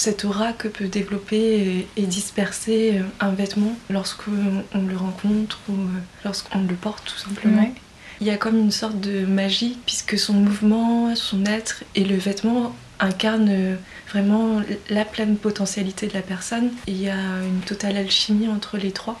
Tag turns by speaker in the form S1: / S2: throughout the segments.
S1: cette aura que peut développer et, disperser un vêtement lorsqu'on le rencontre ou lorsqu'on le porte tout simplement. Il y a comme une sorte de magie puisque son mouvement, son être et le vêtement incarnent vraiment la pleine potentialité de la personne. il y a une totale alchimie entre les trois.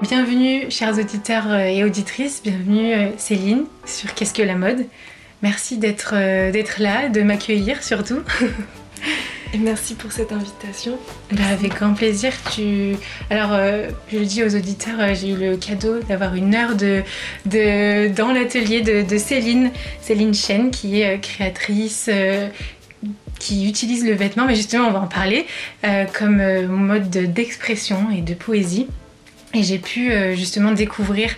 S2: Bienvenue, chers auditeurs euh, et auditrices. Bienvenue, euh, Céline, sur Qu'est-ce que la mode? Merci d'être euh, là, de m'accueillir surtout.
S1: Et merci pour cette invitation.
S2: Bah, avec grand plaisir. Tu... Alors, je le dis aux auditeurs, j'ai eu le cadeau d'avoir une heure de, de dans l'atelier de, Céline, Céline Chen, qui est créatrice, qui utilise le vêtement, mais justement, on va en parler, comme mode d'expression et de poésie. Et j'ai pu euh, justement découvrir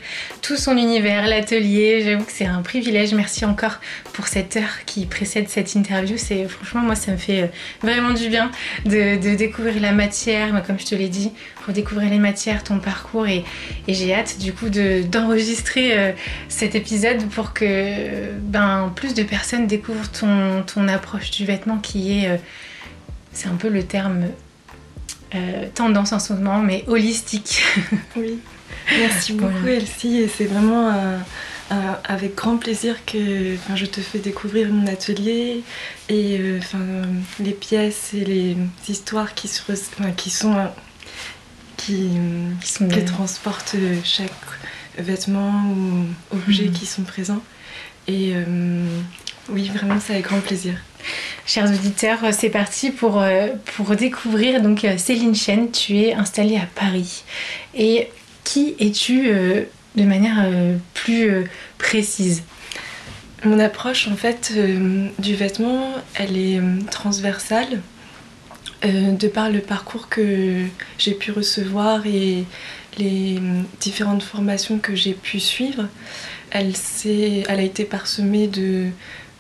S2: tout son univers, l'atelier. J'avoue que c'est un privilège. Merci encore pour cette heure qui précède cette interview. C'est franchement moi ça me fait euh, vraiment du bien de, découvrir la matière. comme je te l'ai dit, redécouvrir les matières, ton parcours et, j'ai hâte du coup d'enregistrer euh, cet épisode pour que ben plus de personnes découvrent ton approche du vêtement qui est c'est un peu le terme euh, tendance en ce moment, mais holistique.
S1: oui, merci beaucoup Elsie, et c'est vraiment avec grand plaisir que je te fais découvrir mon atelier et euh, les pièces et les histoires qui, se, qui sont qui, qui, transportent chaque vêtement ou objet hmm. qui sont présents. Et euh, oui, vraiment, c'est avec grand plaisir.
S2: Chers auditeurs, c'est parti pour, euh, pour découvrir donc euh, Céline Chen. Tu es installée à Paris. Et qui es-tu euh, de manière plus précise?
S1: Mon approche en fait du vêtement, elle est transversale. de par le parcours que j'ai pu recevoir et les différentes formations que j'ai pu suivre, elle, elle a été parsemée de,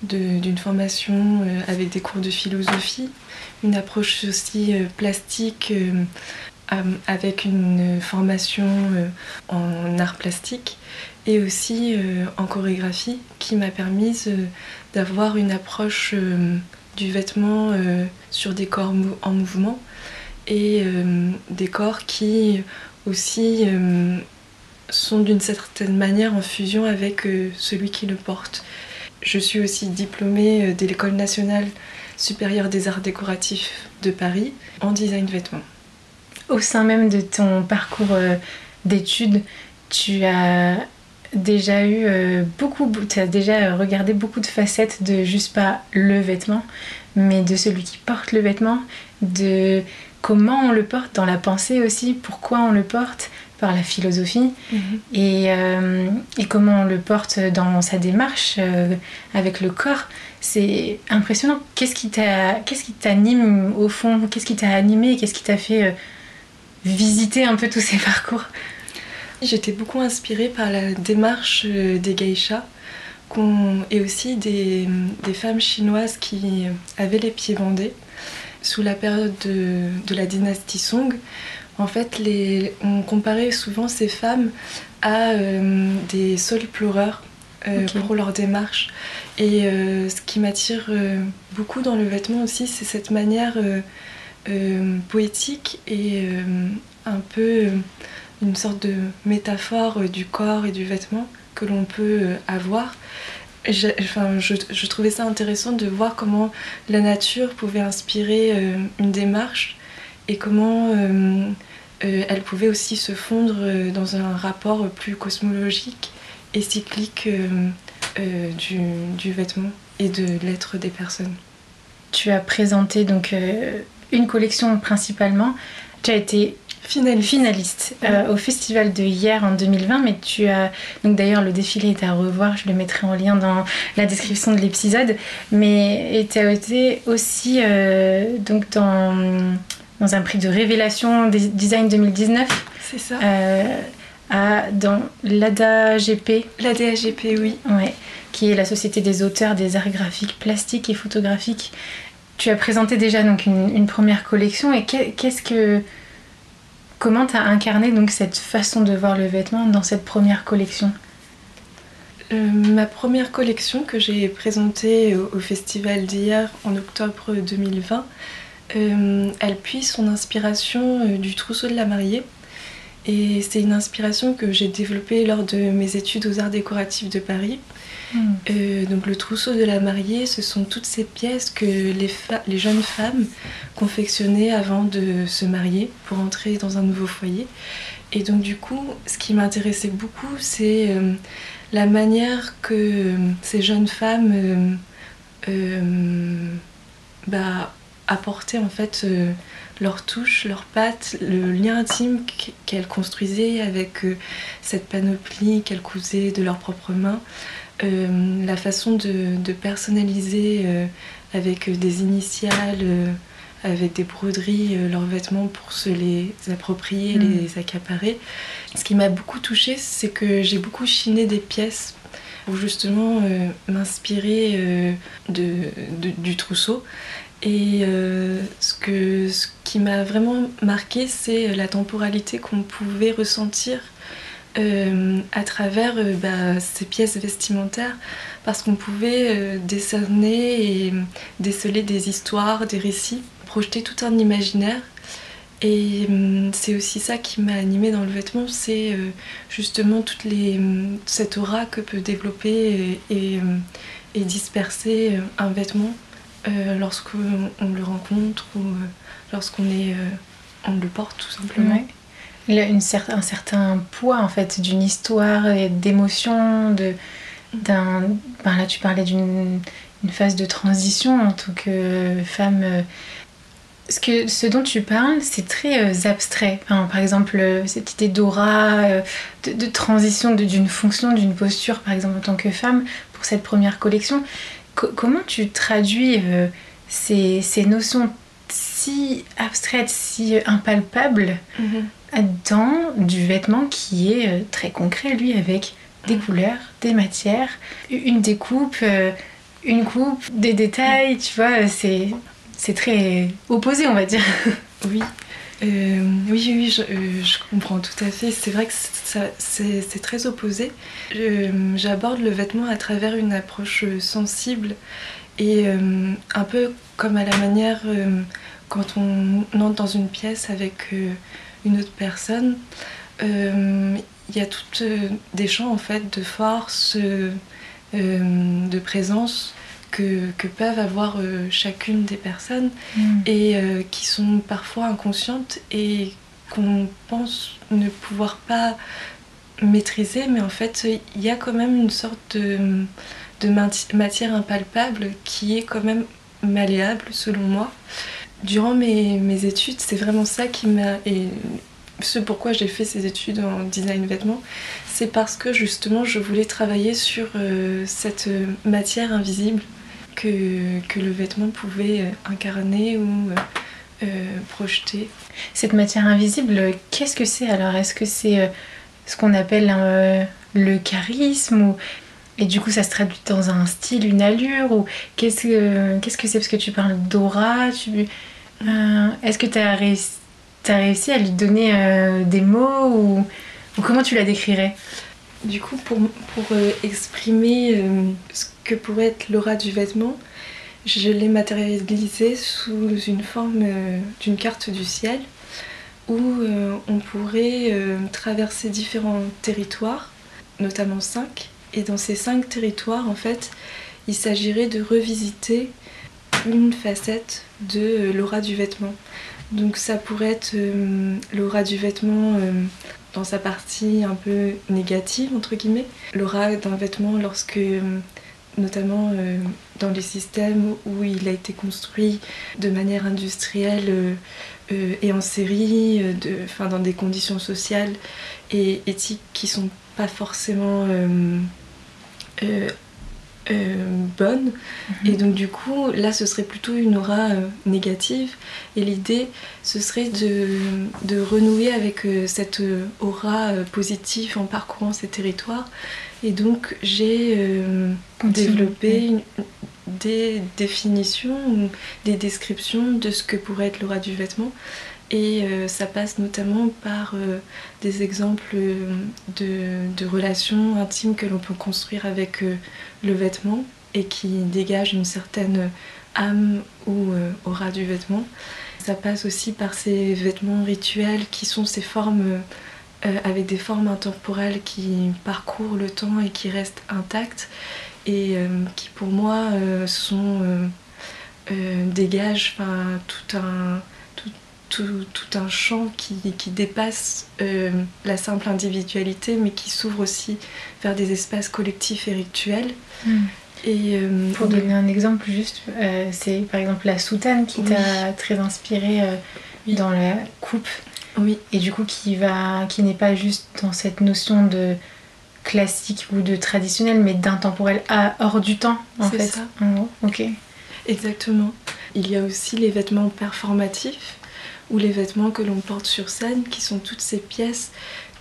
S1: d'une formation euh, avec des cours de philosophie, une approche aussi euh, plastique euh, avec une formation en art plastique et aussi en chorégraphie qui m'a permis d'avoir une approche du vêtement sur des corps en mouvement et des corps qui aussi sont d'une certaine manière en fusion avec celui qui le porte. Je suis aussi diplômée euh, de l'École nationale supérieure des arts décoratifs de Paris en design vêtements.
S2: Au sein même de ton parcours euh, d'études, tu as déjà eu euh, beaucoup, tu as déjà regardé beaucoup de facettes de juste pas le vêtement, mais de celui qui porte le vêtement, de comment on le porte dans la pensée aussi, pourquoi on le porte, par la philosophie mhm. euh, et, comment on le porte dans sa démarche euh, avec le corps. C'est impressionnant. Qu'est-ce qui t'anime au fond? Qu'est-ce qui t'a animé? Qu'est-ce qui t'a fait euh, visiter un peu tous ces parcours?
S1: J'étais beaucoup inspirée par la démarche des geishas et aussi des, des, femmes chinoises qui avaient les pieds bandés sous la période de, de la dynastie Song en fait, les, on comparait souvent ces femmes à euh, des sols pleureurs euh, pour leur démarche. Et euh, ce qui m'attire beaucoup dans le vêtement aussi, c'est cette manière poétique et un peu une sorte de métaphore du corps et du vêtement que l'on peut avoir. Je, enfin, je, trouvais ça intéressant de voir comment la nature pouvait inspirer une démarche et comment elle pouvait aussi se fondre dans un rapport plus cosmologique et cyclique du, du, vêtement et de l'être des personnes.
S2: Tu as présenté donc une collection principalement. Tu as été finaliste, euh, au festival de hier en 2020, mais tu as donc d'ailleurs le défilé est à revoir, je le mettrai en lien dans la description de l'épisode, mais tu as été aussi euh, donc dans, dans un prix de révélation design 2019.
S1: C'est ça.
S2: Euh, à, dans l'ADAGP.
S1: L'ADAGP, oui.
S2: Ouais, qui est la Société des auteurs des arts graphiques, plastiques et photographiques. Tu as présenté déjà donc une, une première collection et qu'est-ce que Comment tu as incarné donc cette façon de voir le vêtement dans cette première collection?
S1: Euh, Ma première collection que j'ai présentée au, festival d'hier en octobre 2020, euh, elle puise son inspiration euh, du trousseau de la mariée. Et c'est une inspiration que j'ai développée lors de mes études aux arts décoratifs de Paris. Euh, donc le trousseau de la mariée, ce sont toutes ces pièces que les, les, jeunes femmes confectionnaient avant de se marier pour entrer dans un nouveau foyer. Et donc du coup, ce qui m'intéressait beaucoup, c'est euh, la manière que euh, ces jeunes femmes bah, apportaient en fait leur touche, leurs pattes, le lien intime qu'elles construisaient avec cette panoplie qu'elles cousaient de leurs propres mains. Euh, la façon de, personnaliser euh, avec des initiales, euh, avec des broderies, leurs vêtements pour se les approprier, mm. les accaparer. Ce qui m'a beaucoup touchée, c'est que j'ai beaucoup chiné des pièces pour justement m'inspirer du trousseau. Et ce, que, ce qui m'a vraiment marqué, c'est la temporalité qu'on pouvait ressentir euh, à travers euh, bah, ces pièces vestimentaires parce qu'on pouvait euh, décerner et déceler des histoires, des récits, projeter tout un imaginaire. Et c'est aussi ça qui m'a animée dans le vêtement, c'est justement toute cette aura que peut développer et disperser un vêtement lorsqu'on le rencontre ou lorsqu'on on le porte tout simplement
S2: une un certain poids en fait d'une histoire d'émotion de d'un ben là tu parlais d'une phase de transition en tant que femme ce, que, ce dont tu parles, c'est très euh, abstrait. par exemple, euh, cette idée d'aura, euh, de, transition d'une fonction, d'une posture, par exemple, en tant que femme, pour cette première collection. Comment tu traduis ces, ces, notions si abstraites, si impalpables, mm-hmm dans du vêtement qui est euh, très concret, lui, avec des couleurs, des matières, une découpe, euh, une coupe, des détails, tu vois, c'est, c'est très opposé, on va dire.
S1: Oui. Euh, oui, oui, je, je, comprends tout à fait. C'est vrai que c'est, très opposé. j'aborde le vêtement à travers une approche sensible et un peu comme à la manière quand on entre dans une pièce avec une autre personne, euh, il y a toutes euh, des champs en fait de force, euh, de présence que, peuvent avoir chacune des personnes mm. et qui sont parfois inconscientes et qu'on pense ne pouvoir pas maîtriser, mais en fait il y a quand même une sorte de, de matière impalpable qui est quand même malléable selon moi. Durant mes, études, c'est vraiment ça qui m'a. Et ce pourquoi j'ai fait ces études en design vêtements, c'est parce que justement je voulais travailler sur euh, cette matière invisible que, le vêtement pouvait euh, incarner ou euh, projeter.
S2: Cette matière invisible, qu'est-ce que c'est alors? Est-ce que c'est ce qu'on appelle le charisme ou et du coup, ça se traduit dans un style, une allure Ou qu'est-ce que qu'est-ce que c'est? Parce que tu parles d'aura. Tu... Euh, est-ce que tu as, réussi, à lui donner euh, des mots ou, comment tu la décrirais?
S1: Du coup, pour, euh, exprimer ce que pourrait être l'aura du vêtement, je l'ai matérialisé sous une forme d'une carte du ciel où euh, on pourrait euh, traverser différents territoires, notamment cinq. Et dans ces cinq territoires, en fait, il s'agirait de revisiter une facette de l'aura du vêtement. Donc ça pourrait être l'aura du vêtement dans sa partie un peu négative, entre guillemets. L'aura d'un vêtement lorsque notamment euh, dans les systèmes où il a été construit de manière industrielle euh, euh, et en série, de, dans des conditions sociales et éthiques qui sont pas forcément bonnes. Mhm. Et donc du coup, là, ce serait plutôt une aura négative. Et l'idée, ce serait de, de renouer avec cette aura positive en parcourant ces territoires et donc j'ai euh, développé des définitions, des descriptions de ce que pourrait être l'aura du vêtement. Et euh, ça passe notamment par euh, des exemples de, relations intimes que l'on peut construire avec le vêtement et qui dégagent une certaine âme ou aura du vêtement. Ça passe aussi par ces vêtements rituels qui sont ces formes euh, avec des formes intemporelles qui parcourent le temps et qui restent intactes et euh, qui pour moi euh, sont dégagent tout un tout, tout, un champ qui, qui dépasse la simple individualité mais qui s'ouvre aussi vers des espaces collectifs et rituels.
S2: Hmm. Et, Pour donner un exemple juste, c'est par exemple la soutane qui t'a très inspirée dans la coupe
S1: oui.
S2: Et du coup, qui, va, qui n'est pas juste dans cette notion de classique ou de traditionnel, mais d'intemporel hors du temps, en fait.
S1: ça.
S2: ok.
S1: Exactement. Il y a aussi les vêtements performatifs ou les vêtements que l'on porte sur scène, qui sont toutes ces pièces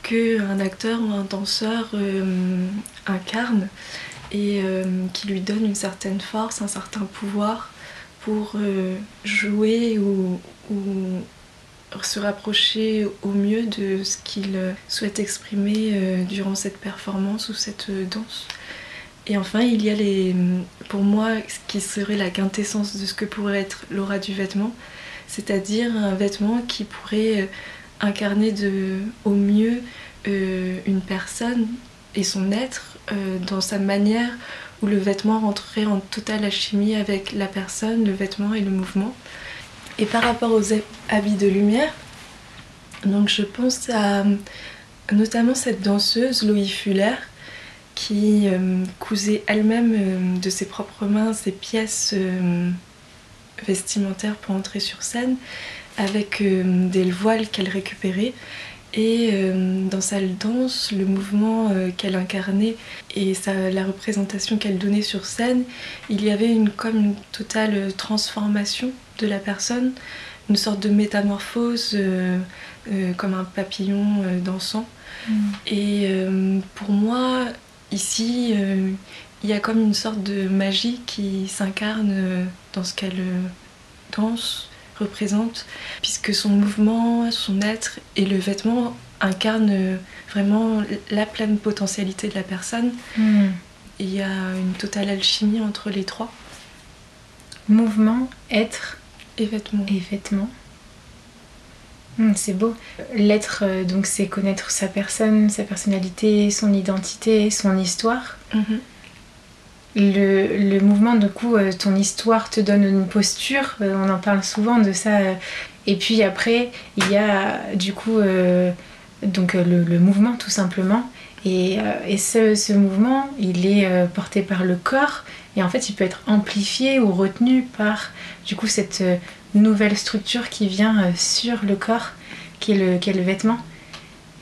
S1: que un acteur ou un danseur euh, incarne et euh, qui lui donnent une certaine force, un certain pouvoir pour euh, jouer ou, ou se rapprocher au mieux de ce qu'il souhaite exprimer durant cette performance ou cette danse. Et enfin, il y a les, pour moi ce qui serait la quintessence de ce que pourrait être l'aura du vêtement, c'est-à-dire un vêtement qui pourrait euh, incarner de, au mieux une personne et son être dans sa manière où le vêtement rentrerait en totale alchimie avec la personne, le vêtement et le mouvement. Et par rapport aux habits de lumière, donc je pense à notamment cette danseuse Louis Fuller qui euh, cousait elle-même euh, de ses propres mains ses pièces euh, vestimentaires pour entrer sur scène avec des voiles qu'elle récupérait et dans sa danse, le mouvement qu'elle incarnait et la représentation qu'elle donnait sur scène, il y avait une, comme une totale transformation de la personne, une sorte de métamorphose euh, euh, comme un papillon euh, dansant. Mm. Et pour moi, ici, il y a comme une sorte de magie qui s'incarne dans ce qu'elle danse, représente, puisque son mouvement, son être et le vêtement incarnent vraiment la pleine potentialité de la personne.
S2: Mm.
S1: Il y a une totale alchimie entre les trois.
S2: Mouvement, être,
S1: et vêtements.
S2: Et vêtements. Hmm, c'est beau. L'être, euh, donc, c'est connaître sa personne, sa personnalité, son identité, son histoire.
S1: Mhm.
S2: Le, mouvement, du coup, euh, ton histoire te donne une posture. Euh, on en parle souvent de ça. Et puis après, il y a du coup donc le, mouvement tout simplement. Et, ce, mouvement, il est porté par le corps, et en fait, il peut être amplifié ou retenu par du coup cette euh, nouvelle structure qui vient euh, sur le corps, qui est le, vêtement.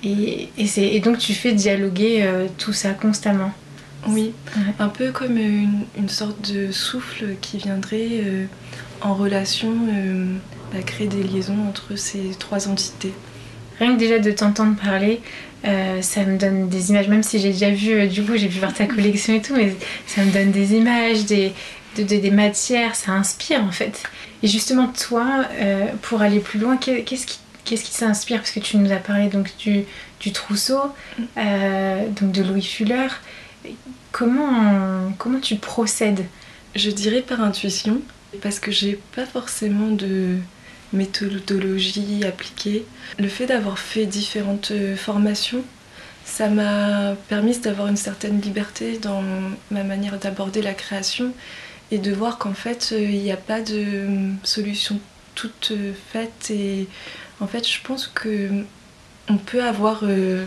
S2: Et, donc tu fais dialoguer euh, tout ça constamment.
S1: Oui, un peu comme une, une, sorte de souffle qui viendrait en relation à créer des liaisons entre ces trois entités.
S2: Rien que déjà de t'entendre parler, euh, ça me donne des images, même si j'ai déjà vu, euh, du coup j'ai pu voir ta collection et tout, mais ça me donne des images, des, des matières, ça inspire en fait. Et justement toi, euh, pour aller plus loin, qu'est-ce qui, qu'est-ce qui s'inspire Parce que tu nous as parlé donc du, du trousseau, donc de Louis Fuller. Comment, comment tu procèdes?
S1: Je dirais par intuition, parce que j'ai pas forcément de méthodologie appliquée. Le fait d'avoir fait différentes formations, ça m'a permis d'avoir une certaine liberté dans ma manière d'aborder la création et de voir qu'en fait, il n'y a pas de solution toute faite et en fait, je pense que on peut avoir euh,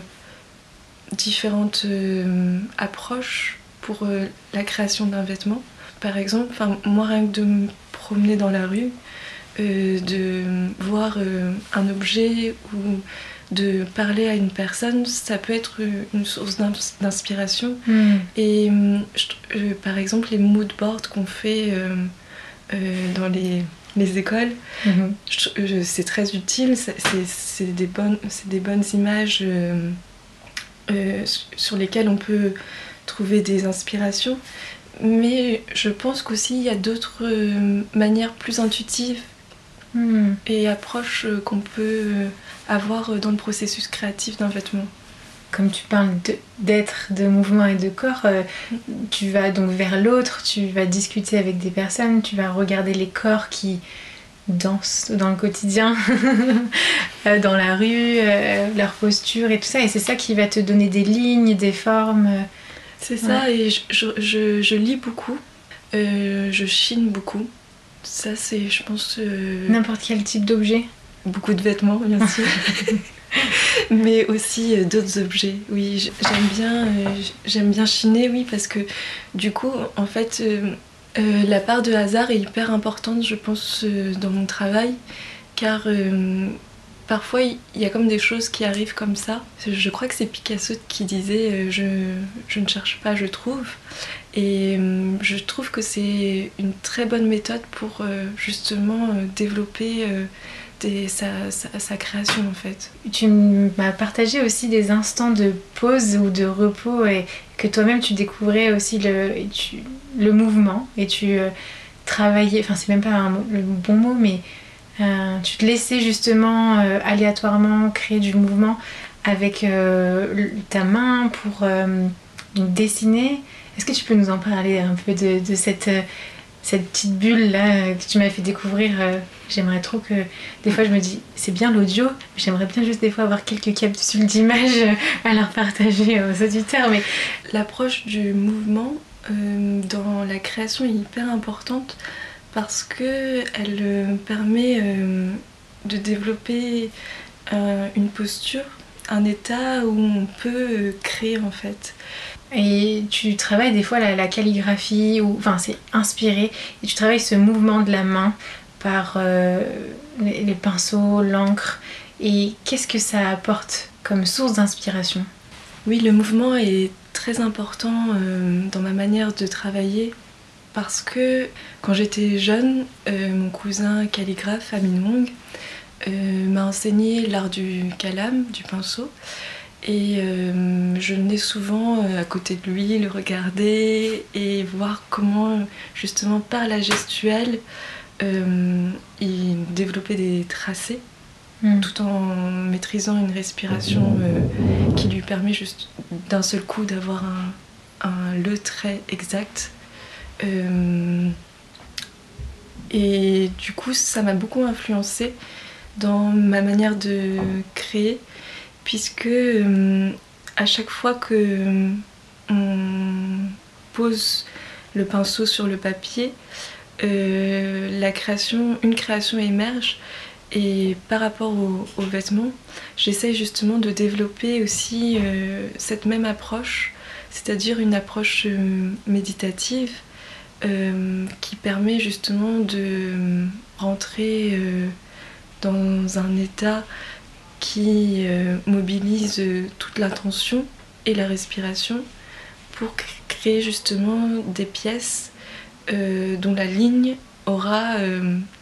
S1: différentes euh, approches pour euh, la création d'un vêtement. Par exemple, moi, rien que de me promener dans la rue, de voir un objet ou de parler à une personne, ça peut être une source d'inspiration. Hmm. Et par exemple, les mood boards qu'on fait dans les les écoles. Mhm. C'est très utile, c'est des, bonnes, des bonnes images euh, euh, sur lesquelles on peut trouver des inspirations. Mais je pense qu'aussi il y a d'autres euh, manières plus intuitives hmm. et approches qu'on peut avoir dans le processus créatif d'un vêtement
S2: comme tu parles d'être, de, mouvement et de corps, euh, tu vas donc vers l'autre, tu vas discuter avec des personnes, tu vas regarder les corps qui dansent dans le quotidien, euh, dans la rue, euh, leur posture et tout ça. Et c'est ça qui va te donner des lignes, des formes.
S1: C'est ça, et je, lis beaucoup, je chine beaucoup. Ça, c'est, je pense.
S2: N'importe quel type d'objet
S1: Beaucoup de vêtements, bien sûr. mais aussi euh, d'autres objets. Oui, j'aime bien, euh, j'aime bien chiner, oui, parce que du coup, en fait, euh, la part de hasard est hyper importante, je pense, dans mon travail, car parfois il y a comme des choses qui arrivent comme ça. Je crois que c'est Picasso qui disait je, ne cherche pas, je trouve. Et je trouve que c'est une très bonne méthode pour justement développer sa, création en fait.
S2: Tu m'as partagé aussi des instants de pause ou de repos et que toi-même tu découvrais aussi le, le mouvement et tu euh, travaillais, enfin c'est même pas le bon mot, mais euh, tu te laissais justement euh, aléatoirement créer du mouvement avec ta main pour dessiner. Est-ce que tu peux nous en parler un peu de, de cette cette petite bulle là que tu m'as fait découvrir, euh, j'aimerais trop que des fois je me dis c'est bien l'audio, j'aimerais bien juste des fois avoir quelques capsules d'images à leur partager aux auditeurs. Mais
S1: l'approche du mouvement euh, dans la création est hyper importante parce que elle euh, permet de développer une posture, un état où on peut créer en fait.
S2: Et tu travailles des fois la, calligraphie, ou enfin c'est inspiré, et tu travailles ce mouvement de la main par euh, les, pinceaux, l'encre. Et qu'est-ce que ça apporte comme source d'inspiration?
S1: Oui, le mouvement est très important euh, dans ma manière de travailler parce que quand j'étais jeune, euh, mon cousin calligraphe Amin Wong m'a enseigné l'art du calame, du pinceau. Et euh, je venais souvent euh, à côté de lui le regarder et voir comment, justement, par la gestuelle, euh, il développait des tracés hmm. tout en maîtrisant une respiration qui lui permet juste d'un seul coup d'avoir un, un, le trait exact. et du coup, ça m'a beaucoup influencé dans ma manière de créer puisque euh, à chaque fois que euh, on pose le pinceau sur le papier, euh, une création émerge. Et par rapport aux au vêtements, j'essaye justement de développer aussi cette même approche, c'est-à-dire une approche méditative qui permet justement de rentrer dans un état qui euh, mobilise euh, toute l'attention et la respiration pour créer justement des pièces euh, dont la ligne aura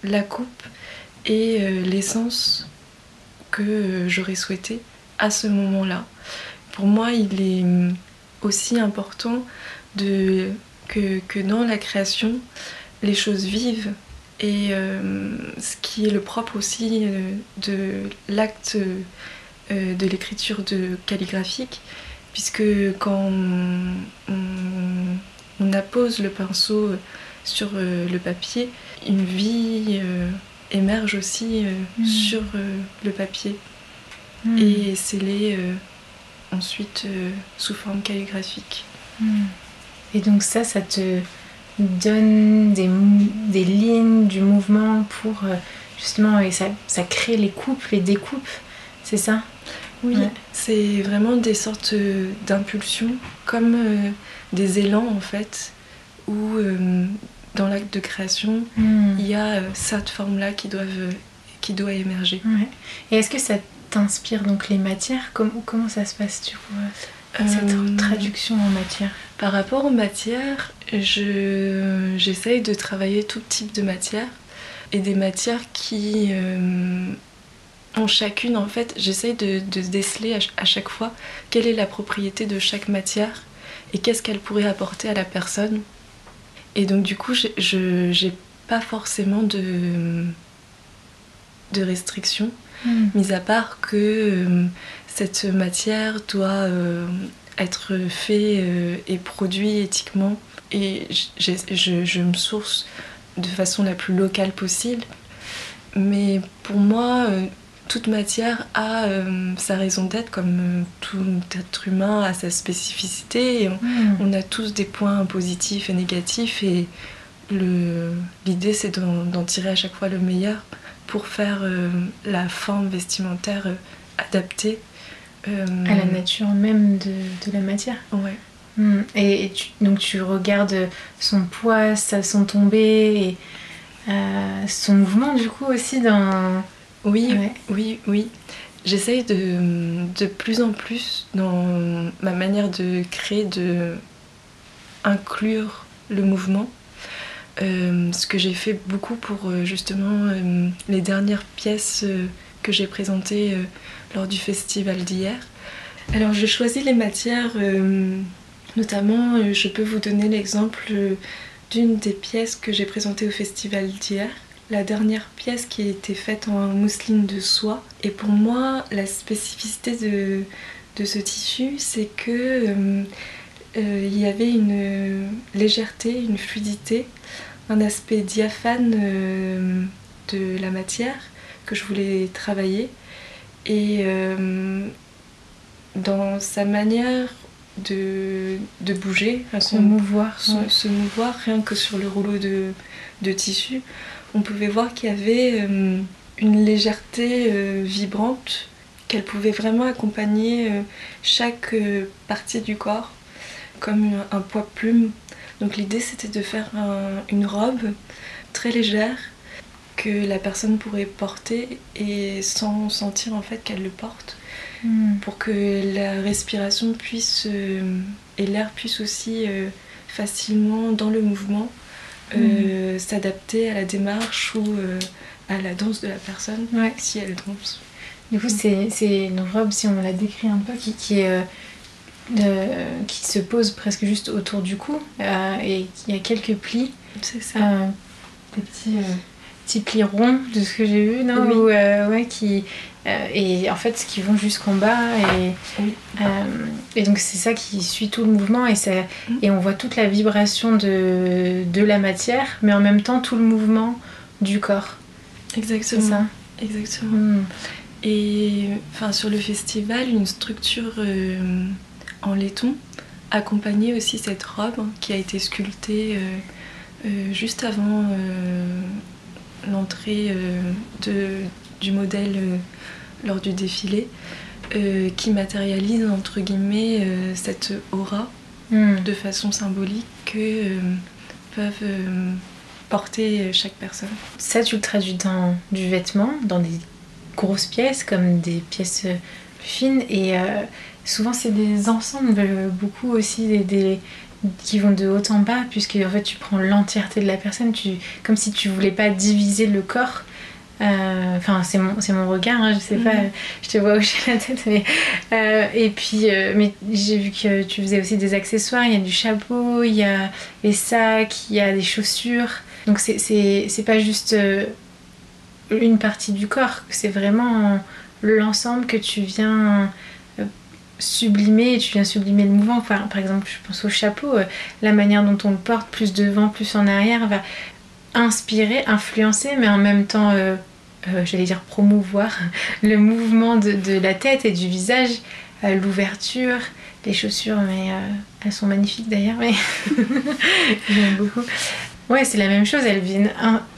S1: la coupe et l'essence que j'aurais souhaité à ce moment-là. Pour moi, il est aussi important que dans la création, les choses vivent et euh, ce qui est le propre aussi euh, de l'acte euh, de l'écriture de calligraphique, puisque quand on, appose le pinceau sur le papier, une vie émerge aussi
S2: Mm.
S1: sur le papier
S2: Mm.
S1: et est scellé ensuite sous forme calligraphique.
S2: Mm. Et donc ça, ça te donne des, des lignes du mouvement pour euh, justement, et ça, ça crée les coupes, les découpes, c'est ça?
S1: Oui,
S2: Ouais.
S1: c'est vraiment des sortes d'impulsions, comme euh, des élans en fait, où euh, dans l'acte de création,
S2: Mm.
S1: il y a euh, cette forme-là qui, doivent, qui doit émerger.
S2: Ouais. Et est-ce que ça t'inspire donc les matières? Comment, comment ça se passe du coup cette traduction en matière?
S1: Par rapport aux matières, je, j'essaye de travailler tout type de matière et des matières qui euh, ont chacune, en fait, j'essaye de, de déceler à, ch- à chaque fois quelle est la propriété de chaque matière et qu'est-ce qu'elle pourrait apporter à la personne. Et donc, du coup, j'ai- je j'ai pas forcément de, de restrictions mis à part que euh, cette matière doit euh, être faite et produite éthiquement et je, je me source de façon la plus locale possible. Mais pour moi, euh, toute matière a euh, sa raison d'être, comme euh, tout être humain a sa spécificité. Et on, on a tous des points positifs et négatifs et l'idée c'est d'en tirer à chaque fois le meilleur pour faire euh, la forme vestimentaire euh, adaptée.
S2: À la nature même de, de la matière.
S1: Ouais.
S2: Mm. Et, et tu- donc tu regardes son poids, sa, son tombé, et euh, son mouvement du coup aussi dans...
S1: Oui,
S2: Ouais.
S1: oui, oui. J'essaye de, de plus en plus dans ma manière de créer, de inclure le mouvement. Euh, ce que j'ai fait beaucoup pour euh, justement euh, les dernières pièces que j'ai présentées lors du festival d'hier. Alors j'ai choisi les matières, notamment euh, je peux vous donner l'exemple euh, d'une des pièces que j'ai présentées au festival d'hier. La dernière pièce qui a été faite en mousseline de soie. Et pour moi, la spécificité de, de ce tissu, c'est que euh, il y avait une légèreté, une fluidité, un aspect diaphane de la matière que je voulais travailler. Et dans sa manière de, de bouger, à
S2: Son mouvoir.
S1: se,
S2: ouais.
S1: se mouvoir rien que sur le rouleau de, de tissu, on pouvait voir qu'il y avait euh, une légèreté euh, vibrante, qu'elle pouvait vraiment accompagner euh, chaque partie du corps, comme un, un poids plume. Donc l'idée c'était de faire un- une robe très légère que la personne pourrait porter et sans sentir en fait qu'elle le porte
S2: Mm.
S1: pour que la respiration puisse euh, et l'air puisse aussi euh, facilement dans le mouvement euh, s'adapter à la démarche ou à la danse de la personne
S2: Ouais.
S1: si elle danse.
S2: Du coup, c'est c'est une robe, si on la décrit un peu, qui, qui, est, euh, de- qui se pose presque juste autour du cou euh, et qui a quelques plis,
S1: C'est ça.
S2: euh, des petits, petits plis ronds de ce que j'ai vu, non
S1: Oui.
S2: Ou, euh, ouais, qui, euh, et en fait, qui vont jusqu'en bas et,
S1: Oui.
S2: euh, et donc c'est ça qui suit tout le mouvement et, ça,
S1: Mm.
S2: et on voit toute la vibration de, de la matière, mais en même temps tout le mouvement du corps.
S1: Exactement.
S2: ça
S1: Exactement.
S2: Mm.
S1: Et enfin sur le festival, une structure euh, en laiton accompagnait aussi cette robe hein, qui a été sculptée euh, juste avant euh, l'entrée euh, du modèle euh, lors du défilé, euh, qui matérialise entre guillemets cette aura
S2: Mm.
S1: de façon symbolique que peuvent porter chaque personne.
S2: Ça, tu le traduis dans du vêtement, dans des grosses pièces, comme des pièces fines. Et euh, souvent, c'est des ensembles, beaucoup aussi, des, des- qui vont de haut en bas, puisque en fait, tu prends l'entièreté de la personne, tu, comme si tu voulais pas diviser le corps. Euh, Enfin, c'est mon, mon regard, hein, je sais pas,
S1: Mhm.
S2: je te vois hocher la tête. Mais, euh, et puis, euh, mais j'ai vu que tu faisais aussi des accessoires, il y a du chapeau, il y a les sacs, il y a des chaussures. Donc, c'est- pas juste une partie du corps, c'est vraiment l'ensemble que tu viens sublimer, tu viens sublimer le mouvement. Par exemple, je pense au chapeau, euh, la manière dont on le porte, plus devant, plus en arrière, va inspirer, influencer, mais en même temps, euh, euh, j'allais dire promouvoir le mouvement de, la tête et du visage, euh, l'ouverture, les chaussures, mais elles sont magnifiques d'ailleurs, mais j'aime beaucoup. Ouais, c'est la même chose, elles viennent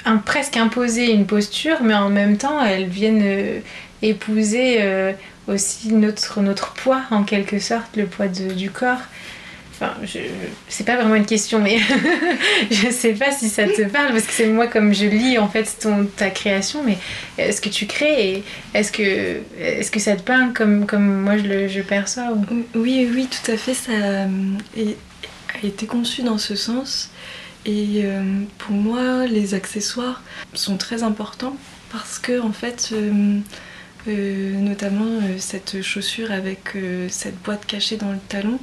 S2: un, presque imposer une posture, mais en même temps, elles viennent épouser aussi notre, notre poids, en quelque sorte, le poids de, du corps. Enfin, je, c'est pas vraiment une question, mais je sais pas si ça te parle parce que c'est moi comme je lis en fait ton, ta création, mais est-ce que tu crées est-ce que, est-ce que ça te parle comme, comme moi je le je perçois
S1: Oui, oui, tout à fait. Ça euh, a été conçu dans ce sens. Et euh, pour moi, les accessoires sont très importants parce que en fait, euh, notamment cette chaussure avec cette boîte cachée dans le talon,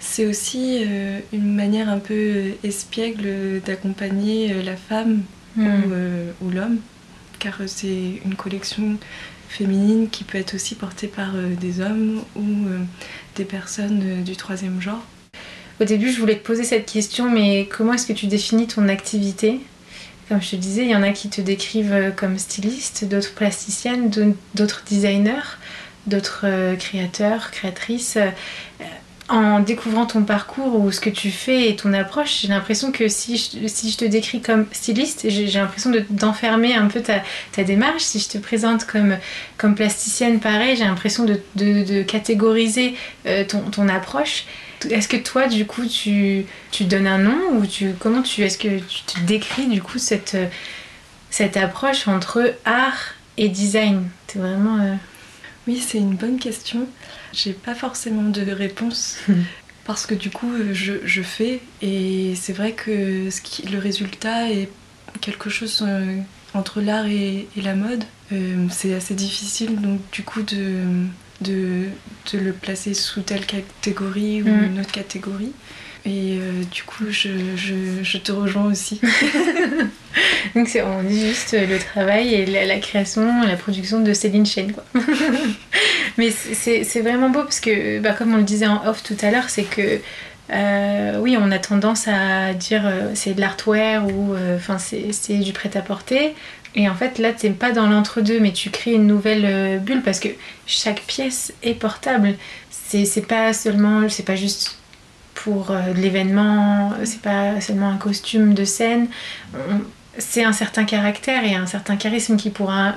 S1: c'est aussi euh, une manière un peu euh, espiègle d'accompagner euh, la femme hmm. ou, l'homme, car c'est une collection féminine qui peut être aussi portée par des hommes ou des personnes du troisième genre.
S2: Au début, je voulais te poser cette question, mais comment est-ce que tu définis ton activité? Comme je te disais, il y en a qui te décrivent comme styliste, d'autres plasticiennes, d'autres designers, d'autres créateurs, créatrices en découvrant ton parcours ou ce que tu fais et ton approche, j'ai l'impression que si je, si je te décris comme styliste, j'ai l'impression d'enfermer un peu ta, démarche. Si je te présente comme, comme plasticienne, pareil, j'ai l'impression de, de, catégoriser euh, ton, ton, approche. Est-ce que toi, du coup, tu, tu donnes un nom ou tu, comment tu, est-ce que tu te décris du coup cette, cette approche entre art et design? C'est vraiment. Euh,
S1: oui, c'est une bonne question. J'ai pas forcément de réponse parce que du coup, je, fais et c'est vrai que ce qui, le résultat est quelque chose euh, entre l'art et, la mode. Euh, c'est assez difficile donc du coup de, de, le placer sous telle catégorie ou mm. une autre catégorie. Et euh, du coup, je, je, te rejoins aussi.
S2: Donc on dit juste le travail et la, création, la production de Céline Chen. Quoi. Mais c'est vraiment beau parce que, bah, comme on le disait en off tout à l'heure, c'est que euh, oui, on a tendance à dire euh, c'est de l'artwear ou enfin c'est du prêt-à-porter. Et en fait, là, t'es pas dans l'entre-deux, mais tu crées une nouvelle bulle parce que chaque pièce est portable. C'est pas seulement, c'est pas juste pour euh, l'événement, c'est pas seulement un costume de scène, c'est un certain caractère et un certain charisme qui pourra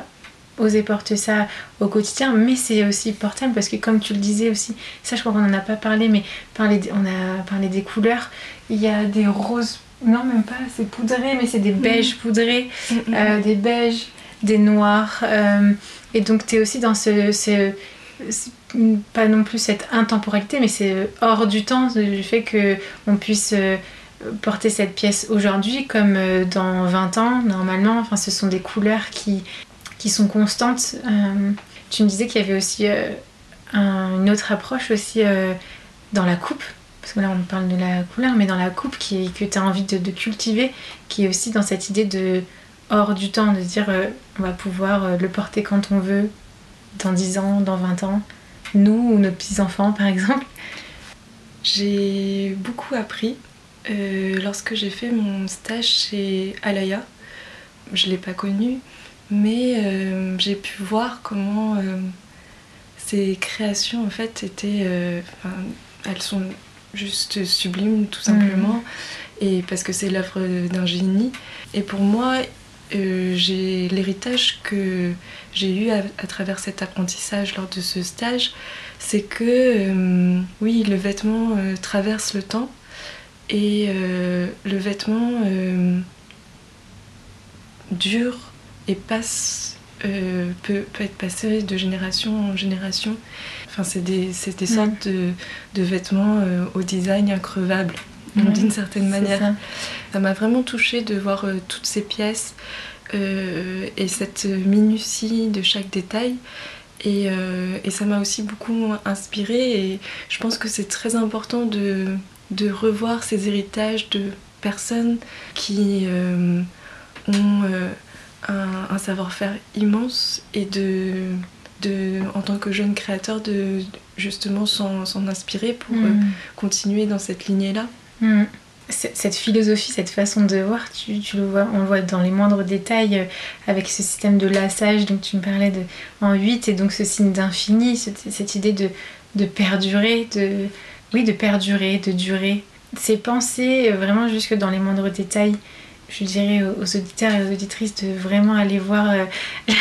S2: oser porter ça au quotidien, mais c'est aussi portable parce que comme tu le disais aussi, ça je crois qu'on n'en a pas parlé, mais on a parlé des couleurs, il y a des roses, non même pas, c'est poudré, mais c'est des mm. beiges poudrés. Euh, des beiges, des noirs, euh, et donc tu es aussi dans ce pas non plus cette intemporalité, mais c'est hors du temps du fait qu'on puisse euh, porter cette pièce aujourd'hui comme euh, dans 20 ans normalement. Enfin, ce sont des couleurs qui, qui sont constantes. Euh, tu me disais qu'il y avait aussi une autre approche aussi dans la coupe. Parce que là on parle de la couleur, mais dans la coupe qui, que tu as envie de, cultiver, qui est aussi dans cette idée de hors du temps, de dire on va pouvoir le porter quand on veut, dans 10 ans, dans 20 ans nous ou nos petits-enfants par exemple
S1: J'ai beaucoup appris euh, lorsque j'ai fait mon stage chez Alaya. Je ne l'ai pas connu, mais euh, j'ai pu voir comment euh, ces créations en fait étaient. elles sont juste sublimes tout simplement. Mmh. Et parce que c'est l'œuvre d'un génie. Et pour moi, euh, j'ai l'héritage que j'ai eu à, travers cet apprentissage lors de ce stage, c'est que euh, oui, le vêtement euh, traverse le temps et le vêtement dure et passe, peut, peut, être passé de génération en génération. Enfin, c'est des, des, sortes de, de vêtements au design increvable d'une certaine manière. Ça m'a vraiment touchée de voir euh, toutes ces pièces euh, et cette minutie de chaque détail. Et, euh, et ça m'a aussi beaucoup inspirée et je pense que c'est très important de, de, revoir ces héritages de personnes qui ont un, savoir-faire immense et de, de, en tant que jeune créateur de justement s'en inspirer pour mm. continuer dans cette lignée-là.
S2: Mm. cette philosophie, cette façon de voir, tu, le vois, on le voit dans les moindres détails euh, avec ce système de lassage dont tu me parlais de, en 8 et donc ce signe d'infini, cette, idée de, de perdurer, de, oui, de perdurer, de durer. C'est penser euh, vraiment jusque dans les moindres détails. Je dirais aux auditeurs et aux auditrices de vraiment aller voir, euh,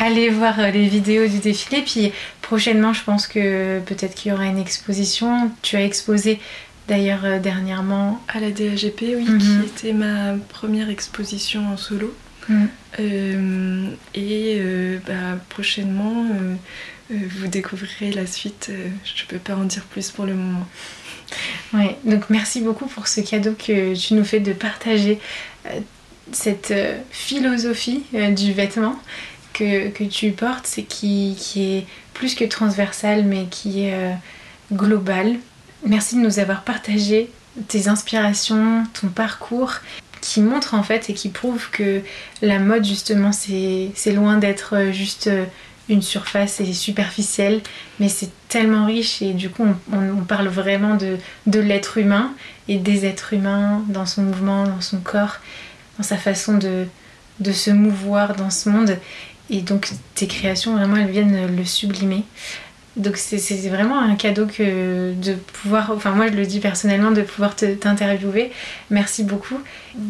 S2: aller voir les vidéos du défilé. Puis prochainement, je pense que peut-être qu'il y aura une exposition. Tu as exposé D'ailleurs, euh, dernièrement.
S1: À la DAGP, oui, qui mhm. était ma première exposition en solo. Mhm. Euh, et euh, bah, prochainement, vous découvrirez la suite. je ne peux pas en dire plus pour le moment.
S2: Ouais, donc merci beaucoup pour ce cadeau que tu nous fais de partager cette philosophie du vêtement que, que tu portes, c'est qui, qui est plus que transversale, mais qui est globale Merci de nous avoir partagé tes inspirations, ton parcours qui montre en fait et qui prouve que la mode justement c'est loin d'être juste une surface et superficielle mais c'est tellement riche et du coup on, parle vraiment de, l'être humain et des êtres humains dans son mouvement, dans son corps, dans sa façon de, de se mouvoir dans ce monde et donc tes créations vraiment elles viennent le sublimer. Donc c'est vraiment un cadeau que de pouvoir, enfin moi je le dis personnellement, de pouvoir t'interviewer. Merci beaucoup.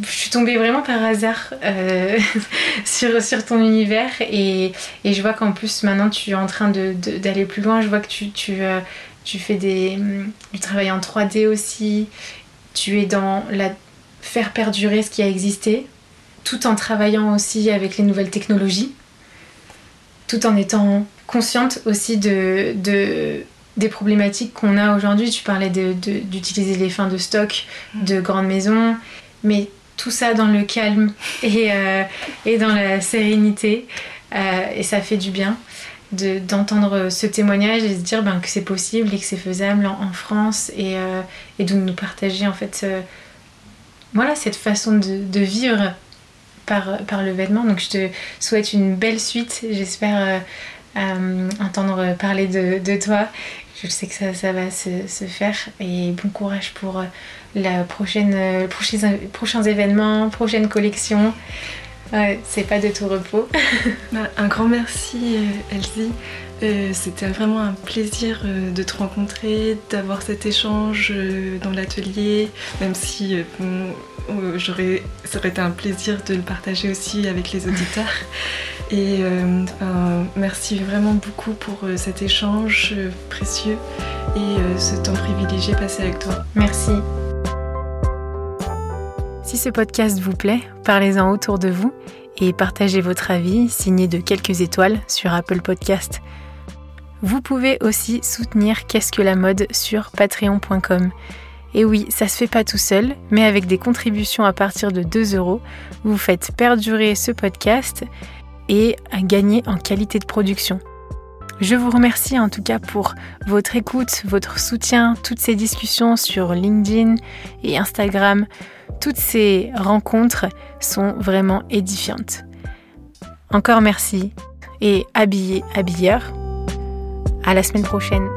S2: Je suis tombée vraiment par hasard euh, sur, sur ton univers et, et je vois qu'en plus maintenant tu es en train d'aller de, plus loin. Je vois que tu, tu, euh, tu fais des, du travail en 3D aussi. Tu es dans la faire perdurer ce qui a existé tout en travaillant aussi avec les nouvelles technologies tout en étant consciente aussi de, des problématiques qu'on a aujourd'hui. Tu parlais d'utiliser les fins de stock mm. de grandes maisons, mais tout ça dans le calme et, euh, et dans la sérénité. Euh, et ça fait du bien d'entendre ce témoignage et de se dire ben, que c'est possible et que c'est faisable en, France et, euh, et, de nous partager en fait voilà, cette façon de, de vivre par, par, le vêtement. Donc je te souhaite une belle suite. J'espère euh, entendre parler de, toi. Je sais que ça, ça va se, se, faire et bon courage pour euh, la prochaine, euh, prochains, prochains événements, prochaine collection. c'est pas de tout repos.
S1: Bah, un grand merci Elsie. C'était vraiment un plaisir de te rencontrer, d'avoir cet échange dans l'atelier, même si j'aurais, ça aurait été un plaisir de le partager aussi avec les auditeurs. Et euh, merci vraiment beaucoup pour euh, cet échange euh, précieux et ce temps privilégié passé avec toi.
S2: Merci. Si ce podcast vous plaît, parlez-en autour de vous et partagez votre avis signé de quelques étoiles sur Apple Podcast. Vous pouvez aussi soutenir Qu'est-ce que la mode sur patreon.com. Et oui, ça se fait pas tout seul, mais avec des contributions à partir de 2 euros, vous faites perdurer ce podcast et gagner en qualité de production. Je vous remercie en tout cas pour votre écoute, votre soutien, toutes ces discussions sur LinkedIn et Instagram. Toutes ces rencontres sont vraiment édifiantes. Encore merci et habillez, habilleur. À la semaine prochaine.